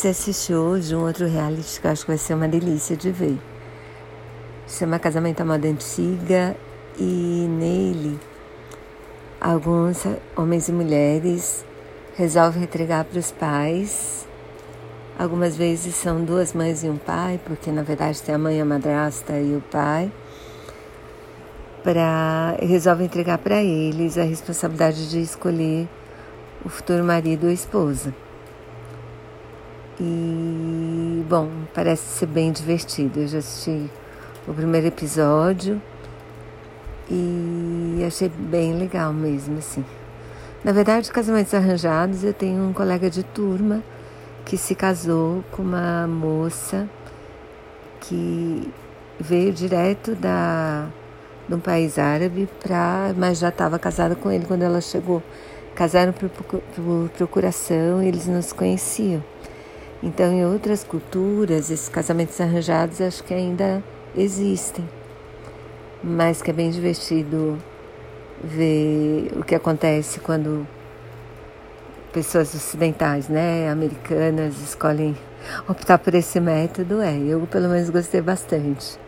comecei a assistir hoje um outro reality que eu acho que vai ser uma delícia de ver. Chama Casamento à Moda Antiga e nele alguns homens e mulheres resolvem entregar para os pais. Algumas vezes são duas mães e um pai, porque na verdade tem a mãe, a madrasta e o pai. Para resolvem entregar para eles a responsabilidade de escolher o futuro marido ou esposa. E, bom, parece ser bem divertido. Eu já assisti o primeiro episódio e achei bem legal mesmo, assim. Na verdade, casamentos arranjados, eu tenho um colega de turma que se casou com uma moça que veio direto da, de um país árabe, pra, mas já estava casada com ele quando ela chegou. Casaram por, por procuração e eles não se conheciam. Então, em outras culturas, esses casamentos arranjados acho que ainda existem, mas que é bem divertido ver o que acontece quando pessoas ocidentais, né, americanas, escolhem optar por esse método. É, eu pelo menos gostei bastante.